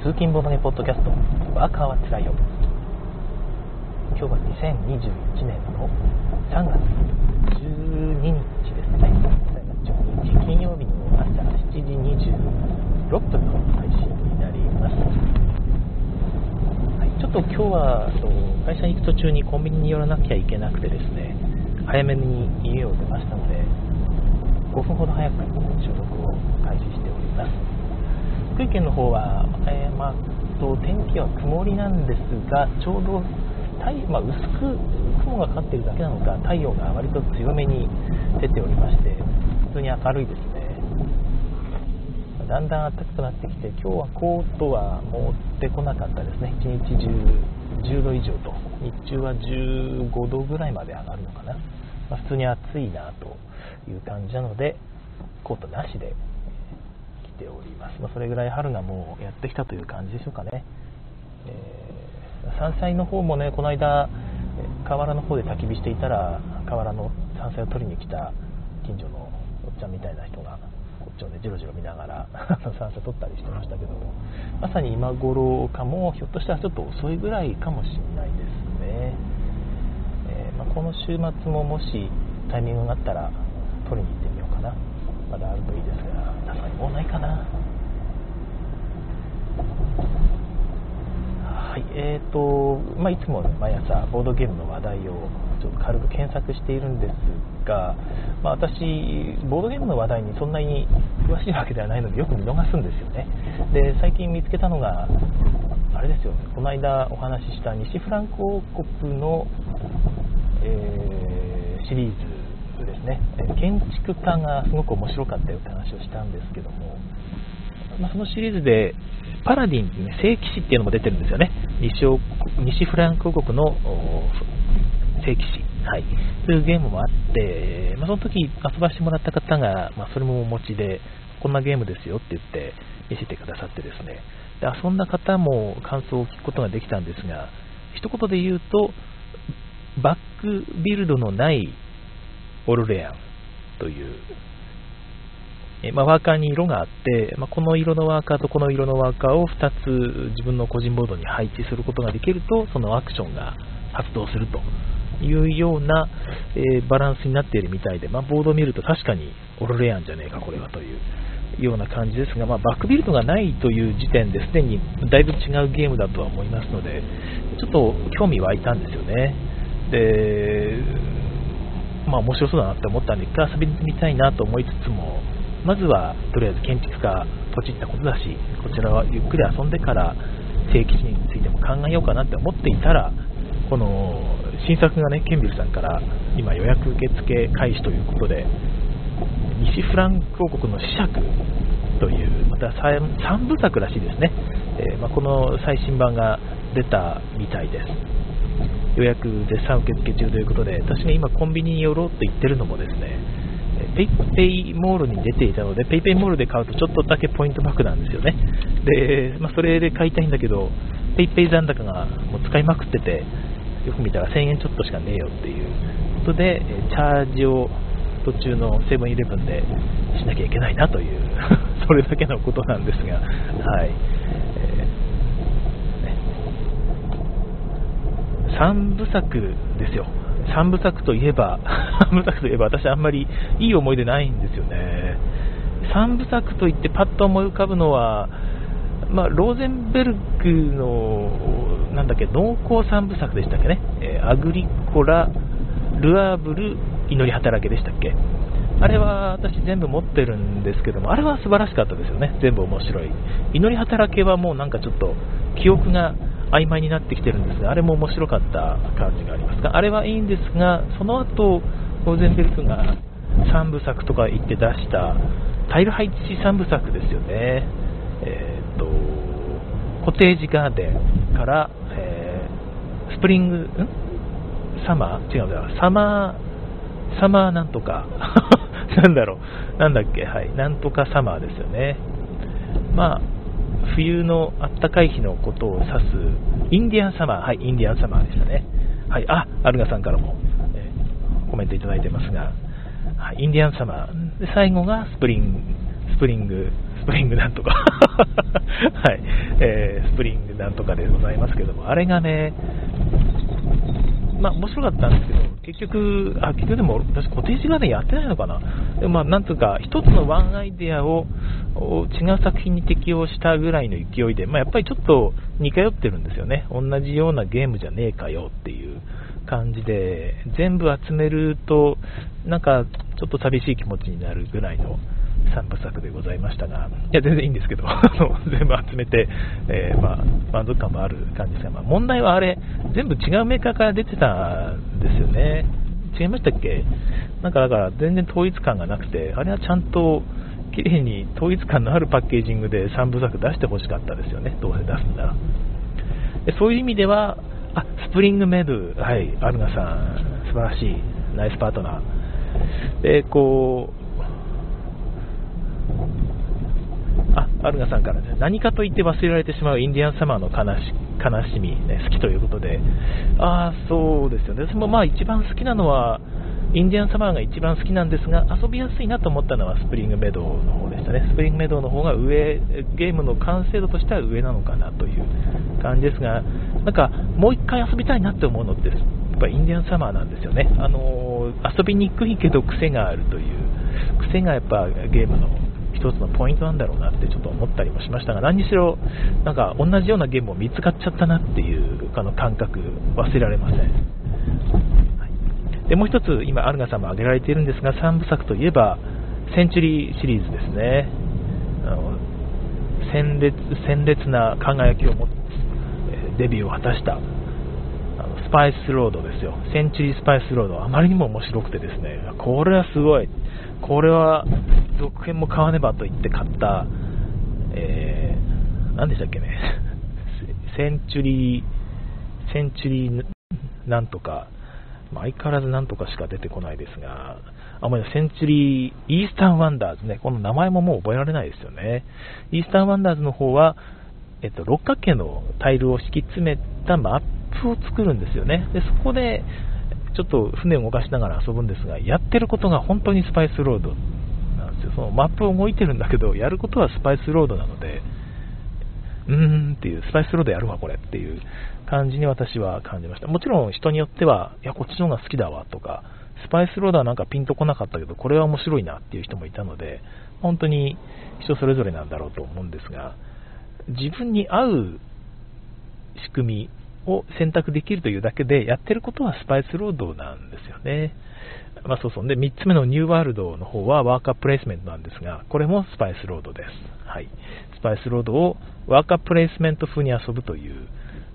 通勤ボードゲポッドキャスト。ワーカーはつらいよ。今日は2021年の3月12日ですね。3月12日金曜日の朝7時26分の配信になります、はい、ちょっと今日は会社に行く途中にコンビニに寄らなきゃいけなくてですね早めに家を出ましたので5分ほど早く収録を開始しております。福井県の方は、えー、まあ、と天気は曇りなんですがちょうど太、まあ、薄く雲がかかっているだけなのか太陽が割と強めに出ておりまして普通に明るいですね。だんだん暖かくなってきて今日はコートは持ってこなかったですね。一日中10度以上と。日中は15度ぐらいまで上がるのかな、まあ、普通に暑いなという感じなのでコートなしでております、まあ、それぐらい春がもうやってきたという感じでしょうかね、えー、山菜の方もねこの間河原の方で焚き火していたら河原の山菜を取りに来た近所のおっちゃんみたいな人がこっちをねじろじろ見ながら 山菜取ったりしてましたけどもまさに今頃かもひょっとしたらちょっと遅いぐらいかもしれないですね、えー、まあ、この週末ももしタイミングがあったら取りに行ってみようかな。まだあるといいですが。もないかな。はいえーとまあ、いつも、ね、毎朝ボードゲームの話題をちょっと軽く検索しているんですが、まあ、私、ボードゲームの話題にそんなに詳しいわけではないのでよく見逃すんですよね。で最近見つけたのがあれですよね。この間お話しした西フランク王国の、えー、シリーズ。ですね。建築家がすごく面白かったよって話をしたんですけども、まあ、そのシリーズでパラディン、ね、聖騎士っていうのも出てるんですよね。西西フランク王国の聖騎士、はい、というゲームもあって、まあ、その時遊ばしてもらった方が、まあ、それもお持ちで、こんなゲームですよって言って見せてくださってですね、で遊んだ方も感想を聞くことができたんですが、一言で言うと、バックビルドのないオルレアンというえまあ、ワーカーに色があって、まあ、この色のワーカーとこの色のワーカーを2つ自分の個人ボードに配置することができるとそのアクションが発動するというような、え、バランスになっているみたいで、まあ、ボードを見ると確かにオルレアンじゃねえかこれはというような感じですが、まあ、バックビルドがないという時点ですでにだいぶ違うゲームだとは思いますのでちょっと興味湧いたんですよね。でまあ面白そうだなって思ったんで一回遊びに行ってみたいなと思いつつもまずはとりあえず建築家ポチったことだしこちらはゆっくり遊んでから正規についても考えようかなって思っていたらこの新作がねケンビルさんから今予約受付開始ということで西フランク王国の子爵というまた 3, 3部作らしいですね、えー、まあ、この最新版が出たみたいです。予約絶賛受付中ということで私が今コンビニに寄ろうと言ってるのもですね PayPay モールに出ていたので、PayPay モールで買うとちょっとだけポイントバックなんですよね。で、まあ、それで買いたいんだけど、PayPay 残高がもう使いまくってて、よく見たら1000円ちょっとしかねえよっていうことで、チャージを途中のセブンイレブンでしなきゃいけないなという それだけのことなんですが、はい。えー、3部作ですよ。3部作といえば、3部作といえば私あんまりいい思い出ないんですよね。3部作といってパッと思い浮かぶのは、まあ、ローゼンベルグの、なんだっけ、農耕3部作でしたっけね、え、アグリコラ、ルアーブル、祈り働けでしたっけ。あれは私全部持ってるんですけども、あれは素晴らしかったですよね、全部面白い。祈り働けはもうなんかちょっと記憶が曖昧になってきてるんですが、あれも面白かった感じがあります。が、あれはいいんですが、その後、ゴーゼンベルクが3部作とか言って出したタイル配置3部作ですよね。えー、と、コテージガーデンから、えー、スプリング、ん？サマー？違うだ、サマー、サマーなんとか、なんだろう、なんだっけ、はい、なんとかサマーですよね。まあ、冬のあったかい日のことを指すインディアンサマー、はい、インディアンサマーでしたね。はい、あ、アルガさんからも、えー、コメントいただいてますが、はい、インディアンサマー。で最後がスプリングスプリング、スプリングなんとか はい、えー、スプリングなんとかでございますけども、あれがね、まあ面白かったんですけど、結局、あ結局でも私、固定時間でやってないのかな、でもまあなんとか、一つのワンアイデアを違う作品に適用したぐらいの勢いで、まあ、やっぱりちょっと似通ってるんですよね、同じようなゲームじゃねえかよっていう感じで、全部集めると、なんかちょっと寂しい気持ちになるぐらいの。3部作でございましたが、いや、全然いいんですけど、全部集めて、えー、まあ、満足感もある感じですが、まあ、問題はあれ、全部違うメーカーから出てたんですよね。違いましたっけ？なんかだから全然統一感がなくて、あれはちゃんと綺麗に統一感のあるパッケージングで3部作出してほしかったですよね、どうせ出すなら。でそういう意味では、あ、スプリングメド、はい、アルナさん、素晴らしい、ナイスパートナー。で、こう、あ、アルガさんからね、何かと言って忘れられてしまうインディアンサマーの悲し悲しみ、ね、好きということで、ああ、そうですよね。私もまあ一番好きなのは、インディアンサマーが一番好きなんですが、遊びやすいなと思ったのはスプリングメドウの方でしたね。スプリングメドウの方が上、ゲームの完成度としては上なのかなという感じですが、なんかもう一回遊びたいなって思うのって、やっぱインディアンサマーなんですよね。あの遊びにくいけど癖があるという、癖がやっぱゲームの一つのポイントなんだろうなってちょっと思ったりもしましたが、何にしろ、なんか同じようなゲームを見つかっちゃったなっていうあの感覚、忘れられません。でもう一つ、今、アルガさんも挙げられているんですが、3部作といえば、センチュリーシリーズですね。あの鮮烈鮮烈な輝きを持つデビューを果たしたスパイスロードですよ。センチュリースパイスロード。あまりにも面白くてですね、これはすごい。これは続編も買わねばと言って買った、えー、何でしたっけね、センチュリー、センチュリーなんとか、相変わらずなんとかしか出てこないですが、あ、まりセンチュリー、イースタンワンダーズね、この名前ももう覚えられないですよね。イースタンワンダーズの方は、えっと、六角形のタイルを敷き詰めたマップを作るんですよね。で、そこで、ちょっと船を動かしながら遊ぶんですが、やってることが本当にスパイスロードなんですよ。そのマップを動いてるんだけど、やることはスパイスロードなので、うーんっていう、スパイスロードやるわ、これっていう感じに私は感じました。もちろん人によっては、いや、こっちの方が好きだわとか、スパイスロードはなんかピンとこなかったけど、これは面白いなっていう人もいたので、本当に人それぞれなんだろうと思うんですが、自分に合う仕組みを選択できるというだけで、やってることはスパイスロードなんですよね。まあ、そうそう。で、3つ目のニューワールドの方はワーカープレイスメントなんですが、これもスパイスロードです。はい。スパイスロードをワーカープレイスメント風に遊ぶという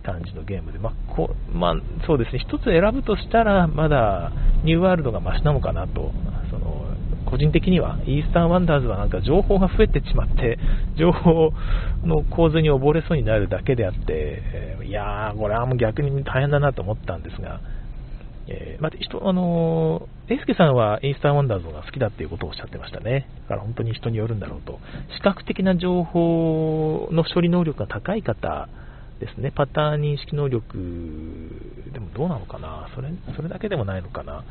感じのゲームで、まあ、こまあ、そうですね、1つ選ぶとしたら、まだニューワールドがマシなのかなと、個人的には、イースタンワンダーズはなんか情報が増えてしまって、情報の構図に溺れそうになるだけであって、いやー、これはもう逆に大変だなと思ったんですが、えー、まあ、人、あのー、エスケさんはイースタンワンダーズが好きだっていうことをおっしゃってましたね。だから本当に人によるんだろうと。視覚的な情報の処理能力が高い方ですね。パターン認識能力でもどうなのかなそれ、それだけでもないのかな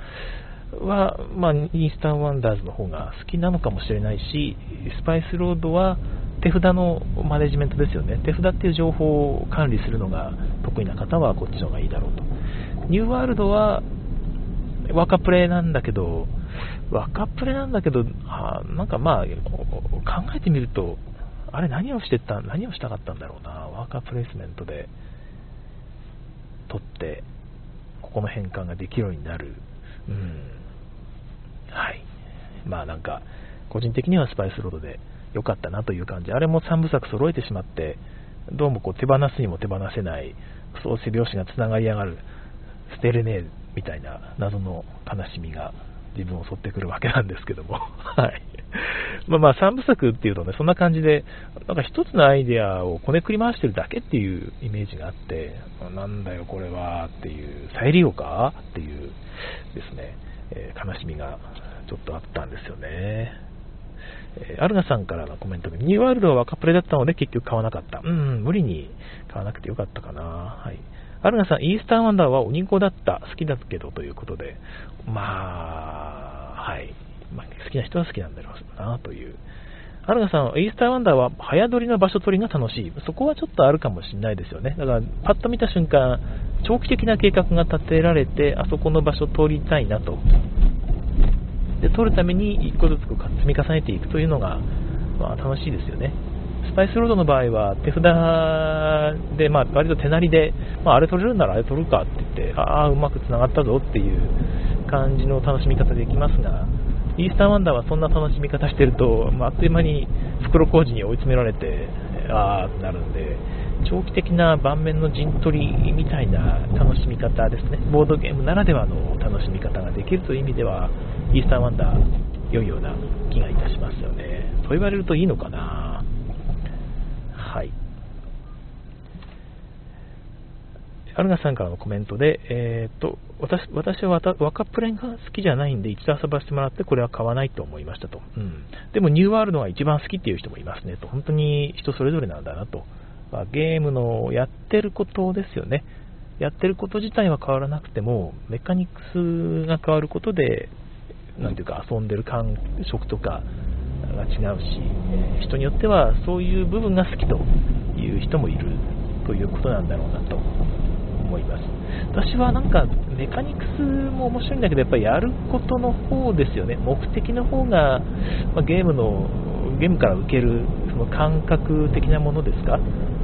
は、まあ、イースタンワンダーズの方が好きなのかもしれないし、スパイスロードは手札のマネジメントですよね。手札っていう情報を管理するのが得意な方はこっちの方がいいだろうと。ニューワールドは若プレイなんだけど、若プレなんだけど、あなんかまあ、考えてみると、あれ何をしてた、何をしたかったんだろうな。ワーカープレイスメントで取って、ここの変換ができるようになる。うん。はい。まあなんか、個人的にはスパイスロードで良かったなという感じ。あれも3部作揃えてしまって、どうもこう手放すにも手放せない、そう背拍子がつながりやがる、捨てれねえみたいな謎の悲しみが自分を襲ってくるわけなんですけども。はい。まあまあ3部作っていうとね、そんな感じで、なんか一つのアイデアをこねくり回してるだけっていうイメージがあって、なんだよこれはっていう、再利用かっていうですね、えー、悲しみがちょっとあったんですよね。えー、アルガさんからのコメントで、ニューワールドは若プレだったので結局買わなかった。うん、無理に買わなくてよかったかな。はい。アルガさん、イースターワンダーは鬼子だった。好きだけどということで、まあ、はい。まあ、好きな人は好きなんだろうなというアルガさん、イースターワンダーは早撮りの場所取りが楽しい。そこはちょっとあるかもしれないですよね。だから、パッと見た瞬間、長期的な計画が立てられて、あそこの場所通りたいなと。で、取るために1個ずつ積み重ねていくというのが、まあ、楽しいですよね。スパイスロードの場合は手札で、まあ、割と手なりで、まあ、あれ取れるならあれ取るかって言って、ああ、うまくつながったぞっていう感じの楽しみ方できますが、イースターワンダーはそんな楽しみ方してると、まあ、あっという間に袋小路に追い詰められて、ああってなるんで、長期的な盤面の陣取りみたいな楽しみ方ですね、ボードゲームならではの楽しみ方ができるという意味では、イースターワンダー、良いような気がいたしますよね。そう言われるといいのかな。はい。アルガさんからのコメントで、えー、っと私私は若プレンが好きじゃないんで、一度遊ばせてもらって、これは買わないと思いましたと、うん、でもニューワールドが一番好きっていう人もいますねと、本当に人それぞれなんだなと、まあ、ゲームのやってることですよね、やってること自体は変わらなくても、メカニクスが変わることで、なんていうか、遊んでる感触とかが違うし、人によってはそういう部分が好きという人もいるということなんだろうなと思います。私はなんかメカニクスも面白いんだけど、やっぱりやることの方ですよね、目的の方が、まあ、ゲームのゲームから受けるその感覚的なものですか、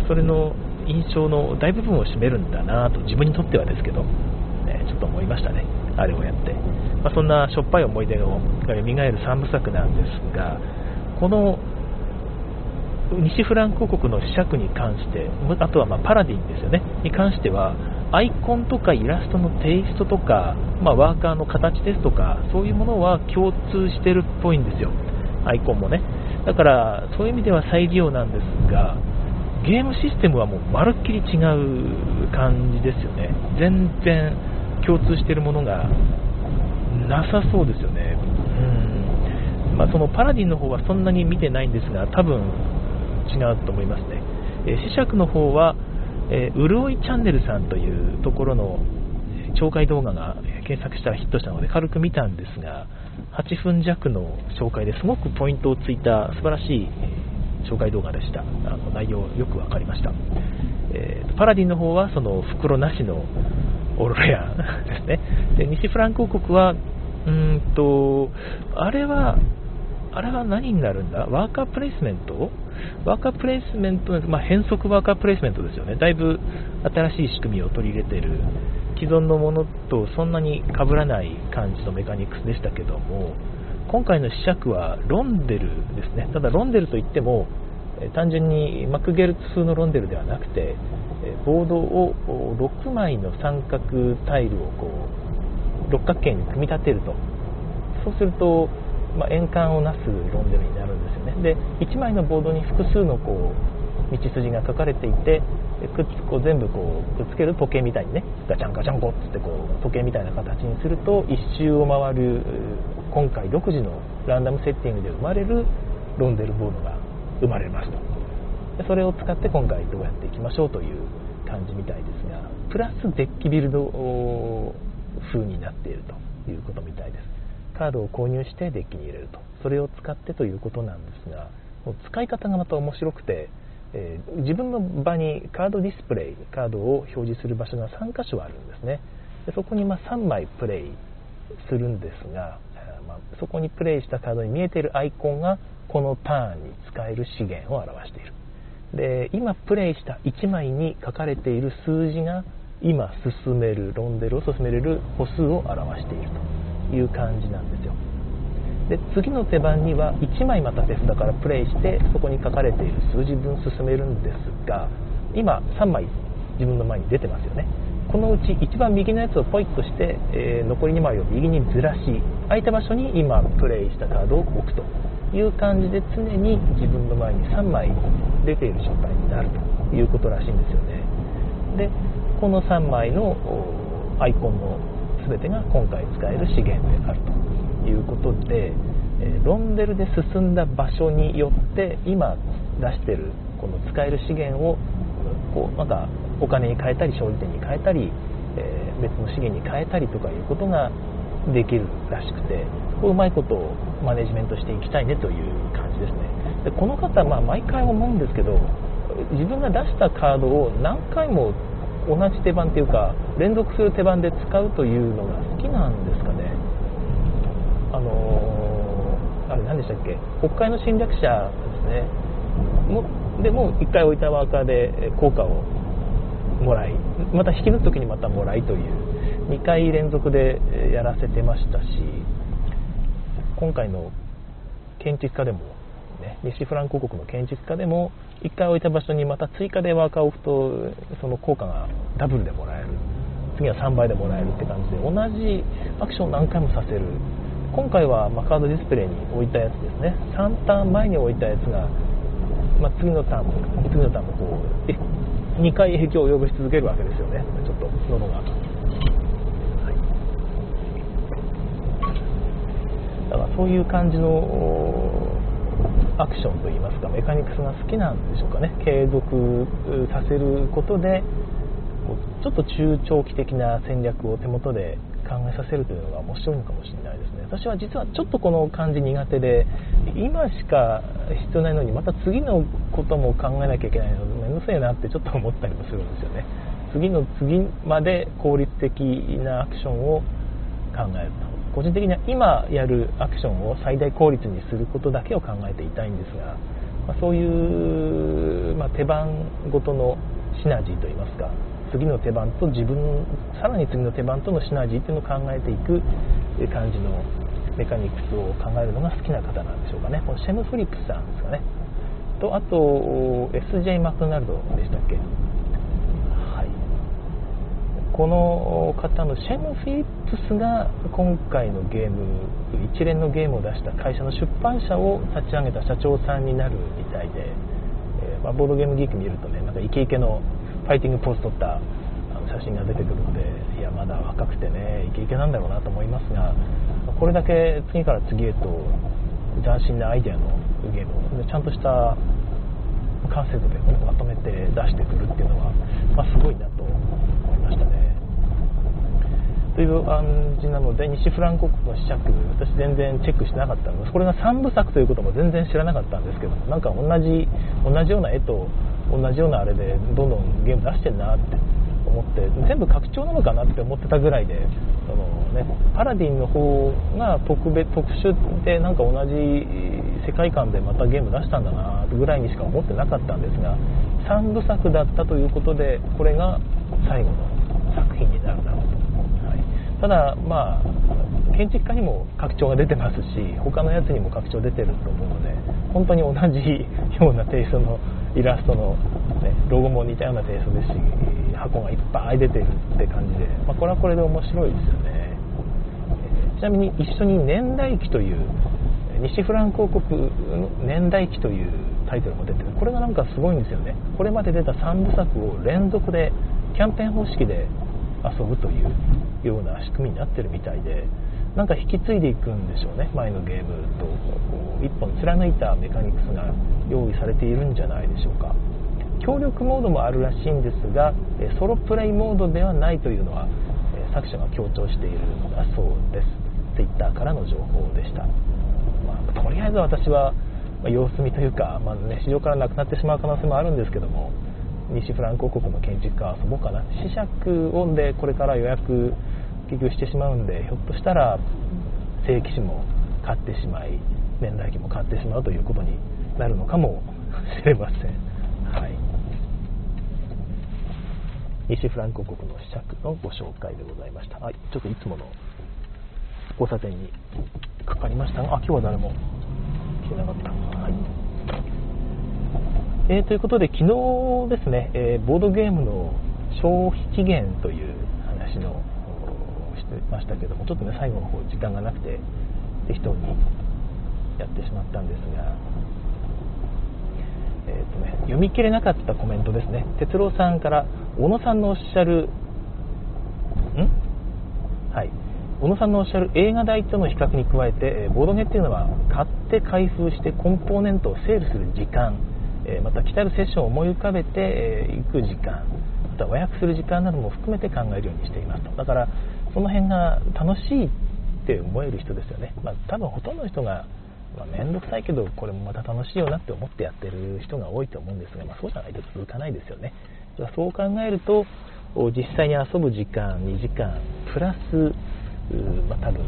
それの印象の大部分を占めるんだなと、自分にとってはですけど、ね、ちょっと思いましたね、あれをやって。まあ、そんなしょっぱい思い出をが蘇る3部作なんですが、この西フランク国の子爵に関して、あとはまパラディンですよね、に関しては、アイコンとかイラストのテイストとか、まあ、ワーカーの形ですとか、そういうものは共通してるっぽいんですよ、アイコンもね。だから、そういう意味では再利用なんですが、ゲームシステムはもうまるっきり違う感じですよね。全然共通してるものがなさそうですよね。うんまあ、そのパラディンの方はそんなに見てないんですが、多分違うと思いますね。えー、磁石の方はえー、うるおいチャンネルさんというところの紹介動画が検索したらヒットしたので軽く見たんですが8分弱の紹介ですごくポイントをついた素晴らしい紹介動画でしたあの内容よく分かりました、えー、パラディンの方はその袋なしのオーロレアですねで西フランク王国はうんとあれはあれは何になるんだ？ワーカープレイスメント？ワーカープレイスメント、まあ、変則ワーカープレイスメントですよね。だいぶ新しい仕組みを取り入れている既存のものとそんなに被らない感じのメカニクスでしたけども、今回の試着はロンデルですね。ただロンデルといっても、単純にマクゲルツ風のロンデルではなくて、ボードを6枚の三角タイルをこう六角形に組み立てると。そうすると、まあ、円環をなすロンデルになるんですよねで1枚のボードに複数のこう道筋が書かれていてくっこう全部こうくっつける時計みたいにねガチャンガチャンコっつってこう時計みたいな形にすると1周を回る今回独自のランダムセッティングで生まれるロンデルボードが生まれますとでそれを使って今回どうやっていきましょうという感じみたいですがプラスデッキビルド風になっているということみたいです。カードを購入してデッキに入れると。それを使ってということなんですが使い方がまた面白くて、えー、自分の場にカードディスプレイカードを表示する場所が3箇所あるんですね。でそこにま3枚プレイするんですが、まあ、そこにプレイしたカードに見えているアイコンがこのターンに使える資源を表している。で今プレイした1枚に書かれている数字が今進めるロンデルを進めれる歩数を表しているという感じなんですよ。で次の手番には1枚また手札からプレイしてそこに書かれている数字分進めるんですが今3枚自分の前に出てますよね。このうち一番右のやつをポイッとして、えー、残り2枚を右にずらし空いた場所に今プレイしたカードを置くと。いう感じで常に自分の前に3枚出ている状態になるということらしいんですよね。でこの3枚のアイコンの全てが今回使える資源であるということでロンデルで進んだ場所によって今出してるこの使える資源をこうなんかお金に変えたり勝利点に変えたり、え別の資源に変えたりとかいうことができるらしくてこううまいことをマネジメントしていきたいねという感じですね。でこの方、まあ、毎回思うんですけど自分が出したカードを何回も同じ手番というか連続する手番で使うというのが好きなんですかね。あのー、あれ何でしたっけ？国会の侵略者ですね。もでも1回置いたワーカーで効果をもらいまた引き抜く時にまたもらいという2回連続でやらせてましたし今回の建築家でも、ね、西フランク国の建築家でも1回置いた場所にまた追加でワーカーを置くとその効果がダブルでもらえる次は3倍でもらえるって感じで同じアクションを何回もさせる。今回は、まカードディスプレイに置いたやつですね。3ターン前に置いたやつが、まあ、次のターンも次のターンもこう2回影響を及ぼし続けるわけですよね。ちょっと喉が、はい、だからそういう感じのアクションといいますかメカニクスが好きなんでしょうかね。継続させることでちょっと中長期的な戦略を手元で考えさせるというのが面白いのかもしれないですね。私は実はちょっとこの感じ苦手で今しか必要ないのにまた次のことも考えなきゃいけないので面倒くせえなってちょっと思ったりもするんですよね。次の次まで効率的なアクションを考えると。個人的には今やるアクションを最大効率にすることだけを考えていたいんですが、まあ、そういう、まあ、手番ごとのシナジーといいますか次の手番と自分さらに次の手番とのシナジーっていうのを考えていく感じのメカニクスを考えるのが好きな方なんでしょうかね。このシェム・フリップさんですかね。とあと SJ マクドナルドでしたっけ？この方のシェム・フィリップスが今回のゲーム一連のゲームを出した会社の出版社を立ち上げた社長さんになるみたいで、えー、まあ、ボードゲームギーク見るとねなんかイケイケのファイティングポーズ撮った写真が出てくるのでいやまだ若くてねイケイケなんだろうなと思いますがこれだけ次から次へと斬新なアイデアのゲームをちゃんとした完成度でまとめて出してくるっていうのは、まあ、すごいなと思いましたね。という感じなので西フランコ国の試着私全然チェックしてなかったの。でこれが3部作ということも全然知らなかったんですけどもなんか同じ同じような絵と同じようなあれでどんどんゲーム出してんなって思って全部拡張なのかなって思ってたぐらいでその、ね、パラディンの方が特別特殊でなんか同じ世界観でまたゲーム出したんだなぐらいにしか思ってなかったんですが3部作だったということでこれが最後の作品になるだろう。とただまあ建築家にも拡張が出てますし他のやつにも拡張出てると思うので本当に同じようなテイストのイラストの、ね、ロゴも似たようなテイストですし箱がいっぱい出てるって感じで、まあ、これはこれで面白いですよね。ちなみに一緒に年代記という西フランク王国の年代記というタイトルも出てる。これがなんかすごいんですよね。これまで出た3部作を連続でキャンペーン方式で遊ぶというような仕組みになってるみたいでなんか引き継いでいくんでしょうね。前のゲームとこう一本貫いたメカニクスが用意されているんじゃないでしょうか。協力モードもあるらしいんですがソロプレイモードではないというのは作者が強調しているのだそうです。Twitter からの情報でした、まあ、とりあえず私は様子見というか、まあね、市場からなくなってしまう可能性もあるんですけども西フランク王国の建築家遊ぼうかな試着オンでこれから予約結局してしまうんでひょっとしたら正規誌も買ってしまい年代記も買ってしまうということになるのかもしれません、はい、西フランク国の試着のご紹介でございました、はい、ちょっといつもの交差点にかかりましたがあ今日は誰も来てなかった、はい。えー、ということで、昨日ですね、えー、ボードゲームの消費期限という話のしてましたけども、ちょっとね、最後の方、時間がなくて、適当にやってしまったんですが、えーとね、読み切れなかったコメントですね、哲郎さんから、小野さんのおっしゃる、ん？はい。小野さんのおっしゃる映画代との比較に加えて、ボードゲっていうのは買って開封してコンポーネントを整理する時間。えまた来たるセッションを思い浮かべて、え行く時間また和訳する時間なども含めて考えるようにしていますと。だからその辺が楽しいって思える人ですよね、まあ、多分ほとんどの人がまあ、くさいけどこれもまた楽しいよなって思ってやってる人が多いと思うんですが、まあ、そうじゃないと続かないですよね。そう考えると実際に遊ぶ時間2時間プラス、まあ、多分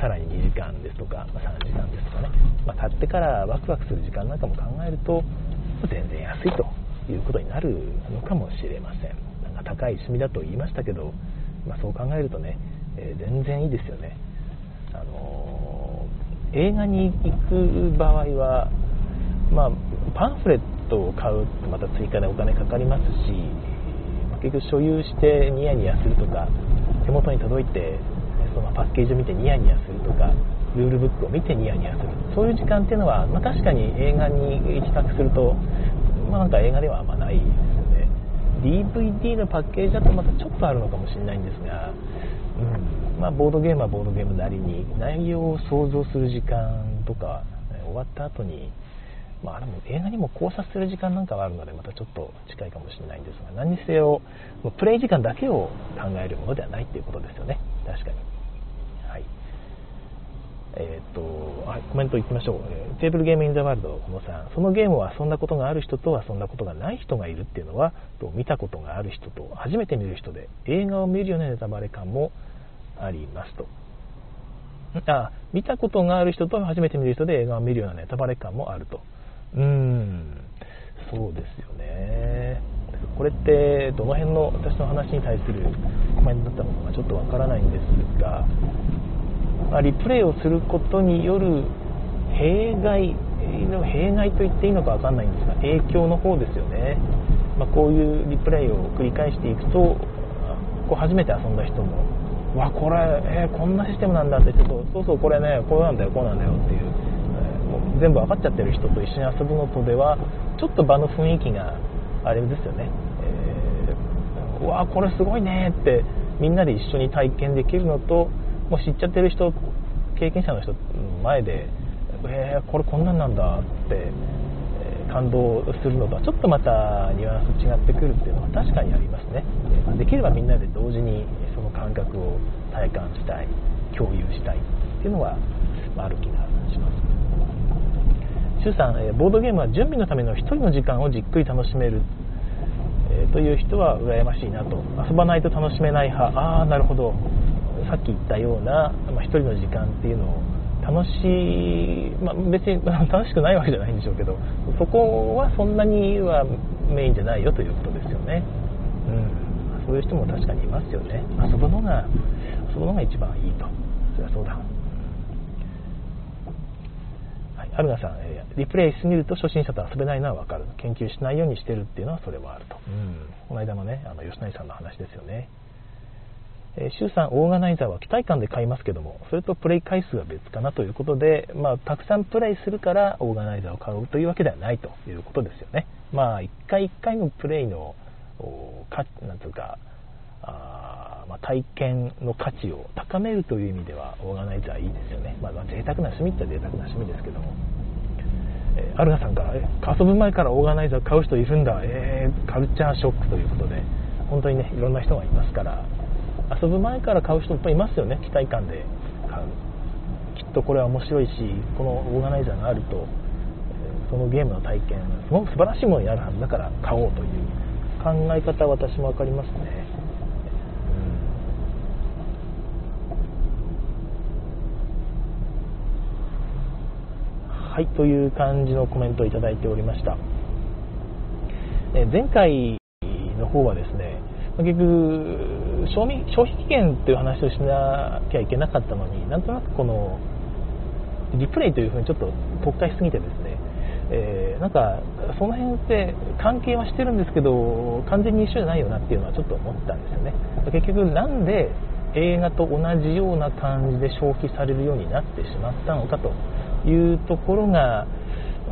さらに2時間ですとか、まあ、3時間ですとかね、まあ、経ってからワクワクする時間なんかも考えると全然安いということになるのかもしれません。なんか高い趣味だと言いましたけど、まあ、そう考えるとね、えー、全然いいですよね、あのー、映画に行く場合は、まあ、パンフレットを買うとまた追加でお金かかりますし、結局所有してニヤニヤするとか手元に届いてそのパッケージを見てニヤニヤするとかルールブックを見てニヤニヤする。そういう時間っていうのは、まあ、確かに映画に比較すると、まあ、なんか映画ではあんまないですね。DVD のパッケージだとまたちょっとあるのかもしれないんですが、うん。まあ、ボードゲームはボードゲームなりに内容を想像する時間とか終わった後にまあ、あれも映画にも考察する時間なんかはあるのでまたちょっと近いかもしれないんですが何にせよプレイ時間だけを考えるものではないっていうことですよね。確かに。えー、とはいコメントいきましょう、えー、テーブルゲームインザワールド小野さん。そのゲームは遊んだことがある人と遊んだことがない人がいるっていうのはと見たことがある人と初めて見る人で映画を見るようなネタバレ感もありますと。あ見たことがある人と初めて見る人で映画を見るようなネタバレ感もあると。うーん、そうですよね。これってどの辺の私の話に対するコメントだったのかちょっとわからないんですが、リプレイをすることによる弊害の弊害と言っていいのかわかんないんですが影響の方ですよね、まあ、こういうリプレイを繰り返していくとこう初めて遊んだ人もわこれ、えー、こんなシステムなんだってちょっとそうそうこれねこうなんだよこうなんだよっていう全部分かっちゃってる人と一緒に遊ぶのとではちょっと場の雰囲気があれですよね、えー、うわこれすごいねってみんなで一緒に体験できるのともう知っちゃってる人経験者の人前でえー、これこんなんなんだって、え感動するのとはちょっとまたニュアンス違ってくるっていうのは確かにありますね。できればみんなで同時にその感覚を体感したい共有したいっていうのはある気がします。周さん、えボードゲームは準備のための1人の時間をじっくり楽しめる、という人は羨ましいなと。遊ばないと楽しめない派。ああなるほど。さっき言ったような、まあ、1人の時間っていうのを楽しい、まあ、別に楽しくないわけじゃないんでしょうけどそこはそんなにはメインじゃないよということですよね、うん、そういう人も確かにいますよね。遊ぶのが遊ぶのが一番いいと。そりゃそうだ。アルナさん、えリプレイしすぎると初心者と遊べないのは分かる。研究しないようにしてるっていうのはそれはあると。うん、この間のね、あの吉成さんの話ですよね。えー、周さん、オーガナイザーは期待感で買いますけども、それとプレイ回数は別かなということで、まあ、たくさんプレイするからオーガナイザーを買うというわけではないということですよね。まあ、一回一回のプレイの、かなんていうか、あまあ、体験の価値を高めるという意味ではオーガナイザーいいですよね、まあ、贅沢な趣味って贅沢な趣味ですけども、えー、アルガさんから遊ぶ前からオーガナイザー買う人いるんだ、えー、カルチャーショックということで本当にねいろんな人がいますから遊ぶ前から買う人もいますよね期待感で。買う。きっとこれは面白いしこのオーガナイザーがあるとそのゲームの体験すごく素晴らしいものになるはずだから買おうという考え方は私も分かりますね。はいという感じのコメントをいただいておりました。え前回の方はですね結局賞味消費期限という話をしなきゃいけなかったのになんとなくこのリプレイというふうにちょっと特化しすぎてですね、えー、なんかその辺って関係はしてるんですけど完全に一緒じゃないよなっていうのはちょっと思ったんですよね。結局なんで映画と同じような感じで消費されるようになってしまったのかというところが、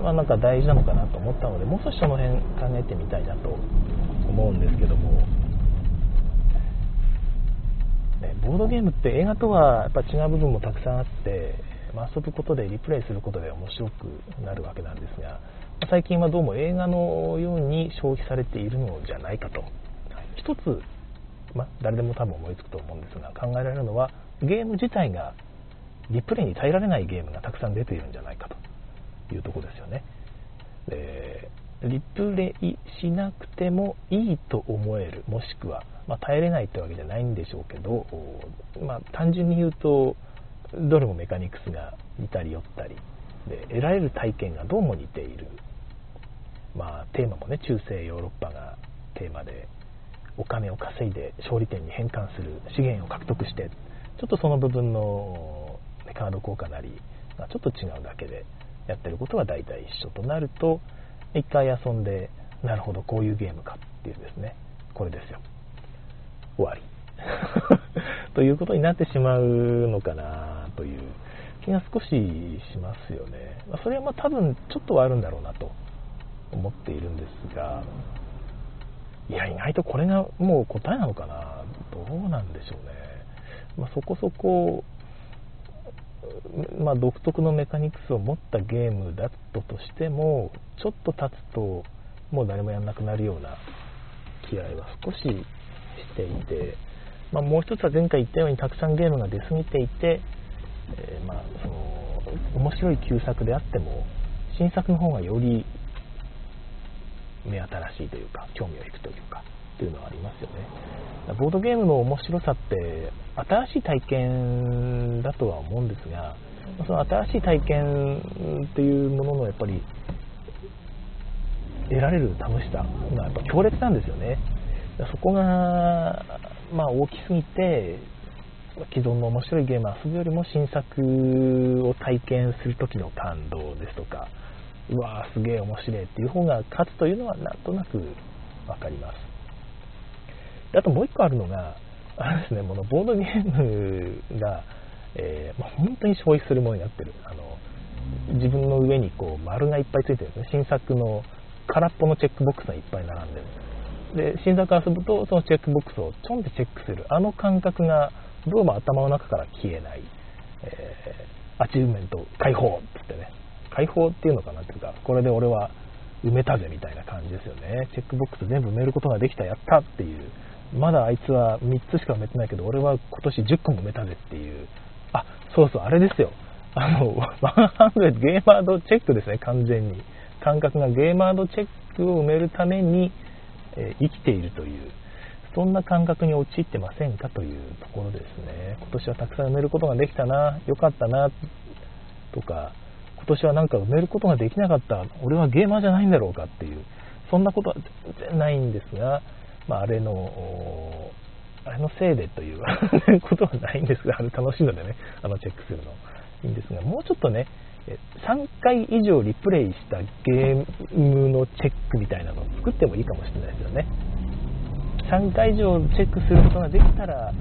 まあ、なんか大事なのかなと思ったのでもう少しその辺考えてみたいなと思うんですけども、ね、ボードゲームって映画とはやっぱ違う部分もたくさんあって、まあ、遊ぶことでリプレイすることで面白くなるわけなんですが最近はどうも映画のように消費されているのじゃないかと一つ、まあ、誰でも多分思いつくと思うんですが考えられるのはゲーム自体がリプレイに耐えられないゲームがたくさん出ているんじゃないかというところですよね。でリプレイしなくてもいいと思える。もしくは、まあ、耐えれないってわけじゃないんでしょうけど、まあ、単純に言うとどれもメカニクスが似たり寄ったりで得られる体験がどうも似ている、まあ、テーマもね中世ヨーロッパがテーマでお金を稼いで勝利点に変換する資源を獲得してちょっとその部分のカード効果なりがちょっと違うだけでやってることは大体一緒となると一回遊んでなるほどこういうゲームかっていうですね。これですよ。終わり。ということになってしまうのかなという気が少ししますよね。それはまあ多分ちょっとはあるんだろうなと思っているんですがいや意外とこれがもう答えなのかな。どうなんでしょうね、まあ、そこそこまあ、独特のメカニクスを持ったゲームだったとしてもちょっと経つともう誰もやんなくなるような気合は少ししていて、まあ、もう一つは前回言ったようにたくさんゲームが出過ぎていて、えー、まあその面白い旧作であっても新作の方がより目新しいというか興味を引くというか。っていうのはありますよね。ボードゲームの面白さって新しい体験だとは思うんですがその新しい体験っていうもののやっぱり得られる楽しさがやっぱ強烈なんですよね。そこが、まあ、大きすぎて既存の面白いゲームを遊ぶよりも新作を体験する時の感動ですとかうわーすげえ面白いっていう方が勝つというのはなんとなく分かります。であともう一個あるのが、あれですね、このボードゲームが、えー、まあ、本当に消費するものになってる。あの自分の上にこう丸がいっぱいついてるんですね。新作の空っぽのチェックボックスがいっぱい並んでる。で、新作遊ぶと、そのチェックボックスをちょんってチェックする。あの感覚がどうも頭の中から消えない。えー、アチューメント解放っつってね。解放っていうのかなっていうか、これで俺は埋めたぜみたいな感じですよね。チェックボックス全部埋めることができた、やったっていうまだあいつは3つしか埋めてないけど、俺は今年10個も埋めたぜっていう、あ、そうそう、あれですよ。あの、100ゲーマードチェックですね、完全に。感覚がゲーマードチェックを埋めるために、え、生きているという、そんな感覚に陥ってませんかというところですね。今年はたくさん埋めることができたな、よかったな、とか、今年はなんか埋めることができなかった、俺はゲーマーじゃないんだろうかっていう、そんなことは全然ないんですが、まあ、あれの、あれのせいでという ことはないんですが、あれ楽しいのでね、あのチェックするのいいんですが、もうちょっとね、3回以上リプレイしたゲームのチェックみたいなのを作ってもいいかもしれないですよね。3回以上チェックすることができたら、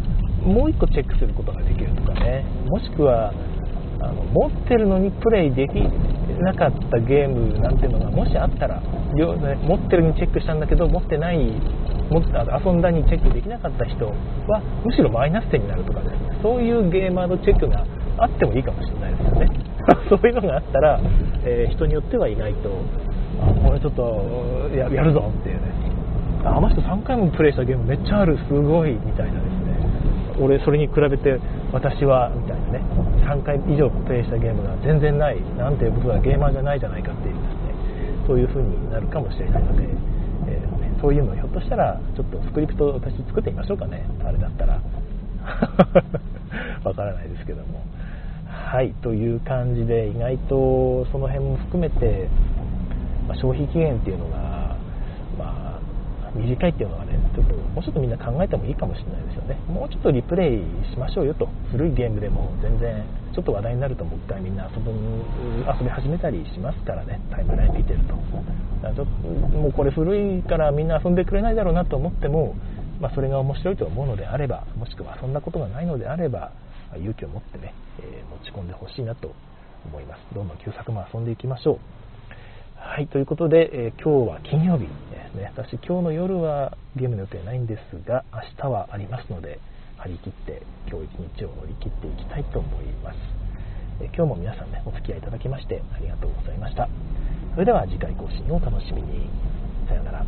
もう1個チェックすることができるとかね、もしくは、あの持ってるのにプレイできなかったゲームなんていうのがもしあったら、持ってるにチェックしたんだけど持ってない持って遊んだにチェックできなかった人はむしろマイナス点になるとかですねそういうゲーマーのチェックがあってもいいかもしれないですよね。そういうのがあったら、えー、人によっては意外とあこれちょっとやるぞっていうね。あの人3回もプレイしたゲームめっちゃあるすごいみたいなですね。俺それに比べて私はみたいなね。3回以上プレイしたゲームが全然ないなんて僕はゲーマーじゃないじゃないかっていうですね。そういう風になるかもしれないので、えーね、そういうのをひょっとしたらちょっとスクリプト私作ってみましょうかね。あれだったら。わからないですけども。はいという感じで意外とその辺も含めて、まあ、消費期限っていうのが、短いっていうのはねちょっともうちょっとみんな考えてもいいかもしれないですよね。もうちょっとリプレイしましょうよと。古いゲームでも全然ちょっと話題になるともう。一回みんな遊ぶ遊び始めたりしますからね。タイムライン見てるとちょっともうこれ古いからみんな遊んでくれないだろうなと思っても、まあ、それが面白いと思うのであればもしくはそんなことがないのであれば勇気を持ってね、え、持ち込んでほしいなと思います。どんどん旧作も遊んでいきましょう。はい、ということで、えー、今日は金曜日ですね。私、今日の夜はゲームの予定ないんですが、明日はありますので、張り切って今日一日を乗り切っていきたいと思います。え今日も皆さんね、お付き合いいただきましてありがとうございました。それでは次回更新をお楽しみに。さようなら。